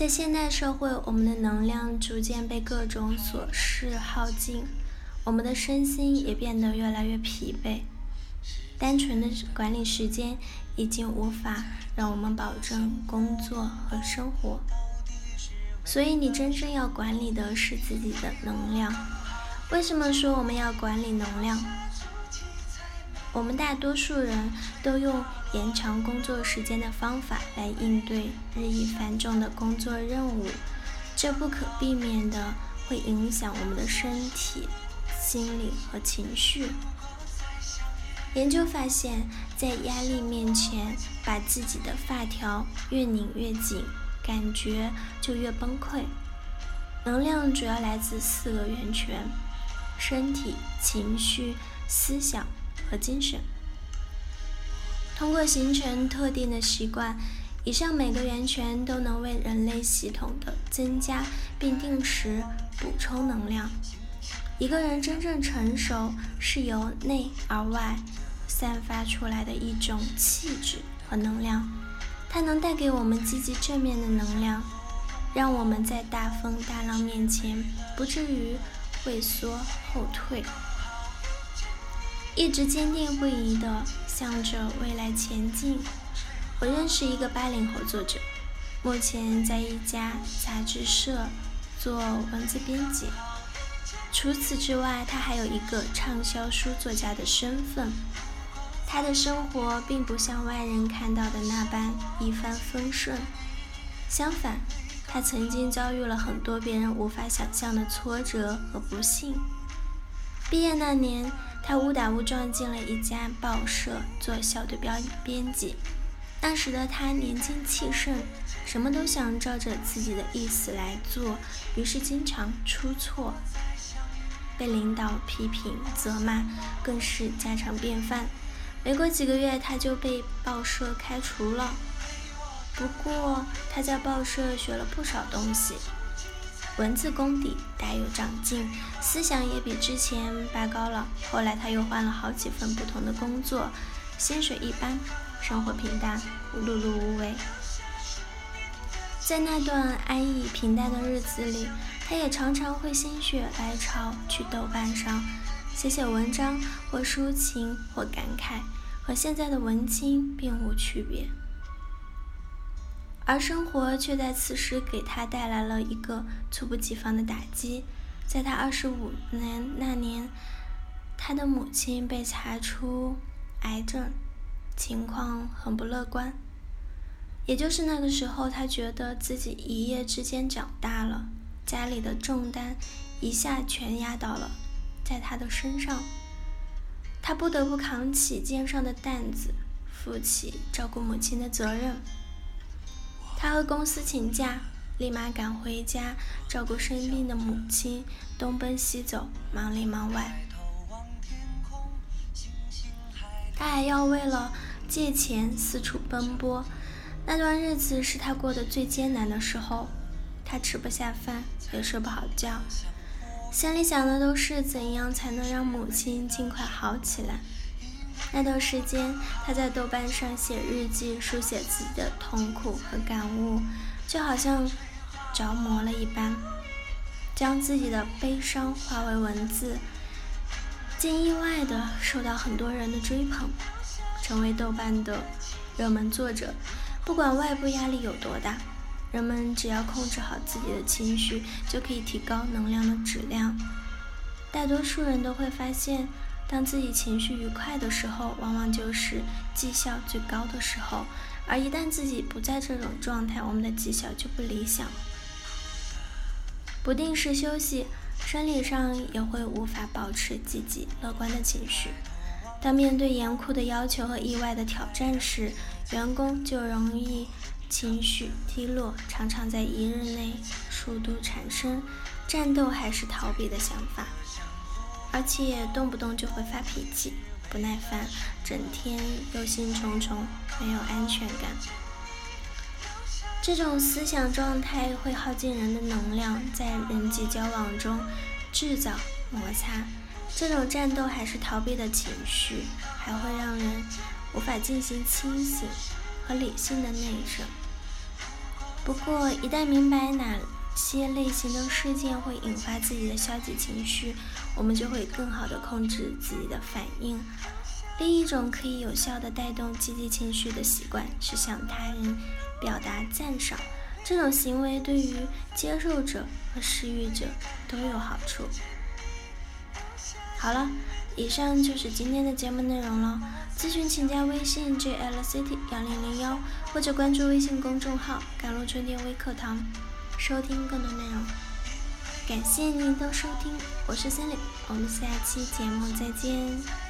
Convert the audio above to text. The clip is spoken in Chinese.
在现代社会，我们的能量逐渐被各种琐事耗尽，我们的身心也变得越来越疲惫。单纯的管理时间已经无法让我们保证工作和生活。所以，你真正要管理的是自己的能量。为什么说我们要管理能量？我们大多数人都用延长工作时间的方法来应对日益繁重的工作任务，这不可避免的会影响我们的身体、心理和情绪。研究发现，在压力面前，把自己的发条越拧越紧，感觉就越崩溃。能量主要来自四个源泉：身体、情绪、思想。和精神，通过形成特定的习惯，以上每个源泉都能为人类系统的增加并定时补充能量。一个人真正成熟，是由内而外散发出来的一种气质和能量，它能带给我们积极正面的能量，让我们在大风大浪面前不至于畏缩后退。一直坚定不移地向着未来前进。我认识一个八零后作者，目前在一家杂志社做文字编辑。除此之外，他还有一个畅销书作家的身份。他的生活并不像外人看到的那般一帆风顺，相反，他曾经遭遇了很多别人无法想象的挫折和不幸。毕业那年。他误打误撞进了一家报社做小队标编辑。那时的他年轻气盛，什么都想照着自己的意思来做，于是经常出错，被领导批评责骂，更是家常便饭。没过几个月，他就被报社开除了。不过他在报社学了不少东西。文字功底大有长进，思想也比之前拔高了。后来他又换了好几份不同的工作，薪水一般，生活平淡，碌碌无为。在那段安逸平淡的日子里，他也常常会心血来潮去豆瓣上写写文章，或抒情，或感慨，和现在的文青并无区别。而生活却在此时给他带来了一个猝不及防的打击。在他二十五年那年，他的母亲被查出癌症，情况很不乐观。也就是那个时候，他觉得自己一夜之间长大了，家里的重担一下全压倒了在他的身上，他不得不扛起肩上的担子，负起照顾母亲的责任。他和公司请假，立马赶回家照顾生病的母亲，东奔西走，忙里忙外。他还要为了借钱四处奔波，那段日子是他过得最艰难的时候。他吃不下饭，也睡不好觉，心里想的都是怎样才能让母亲尽快好起来。那段时间，他在豆瓣上写日记，书写自己的痛苦和感悟，就好像着魔了一般，将自己的悲伤化为文字，竟意外的受到很多人的追捧，成为豆瓣的热门作者。不管外部压力有多大，人们只要控制好自己的情绪，就可以提高能量的质量。大多数人都会发现。当自己情绪愉快的时候，往往就是绩效最高的时候；而一旦自己不在这种状态，我们的绩效就不理想。不定时休息，生理上也会无法保持积极乐观的情绪。当面对严酷的要求和意外的挑战时，员工就容易情绪低落，常常在一日内数度产生战斗还是逃避的想法。而且动不动就会发脾气、不耐烦，整天忧心忡忡，没有安全感。这种思想状态会耗尽人的能量，在人际交往中制造摩擦。这种战斗还是逃避的情绪，还会让人无法进行清醒和理性的内省。不过，一旦明白哪些类型的事件会引发自己的消极情绪，我们就会更好的控制自己的反应。另一种可以有效的带动积极情绪的习惯是向他人表达赞赏。这种行为对于接受者和施予者都有好处。好了，以上就是今天的节目内容了。咨询请加微信 jlct 幺零零幺，或者关注微信公众号“甘露春天微课堂”，收听更多内容。感谢您的收听，我是森林，我们下期节目再见。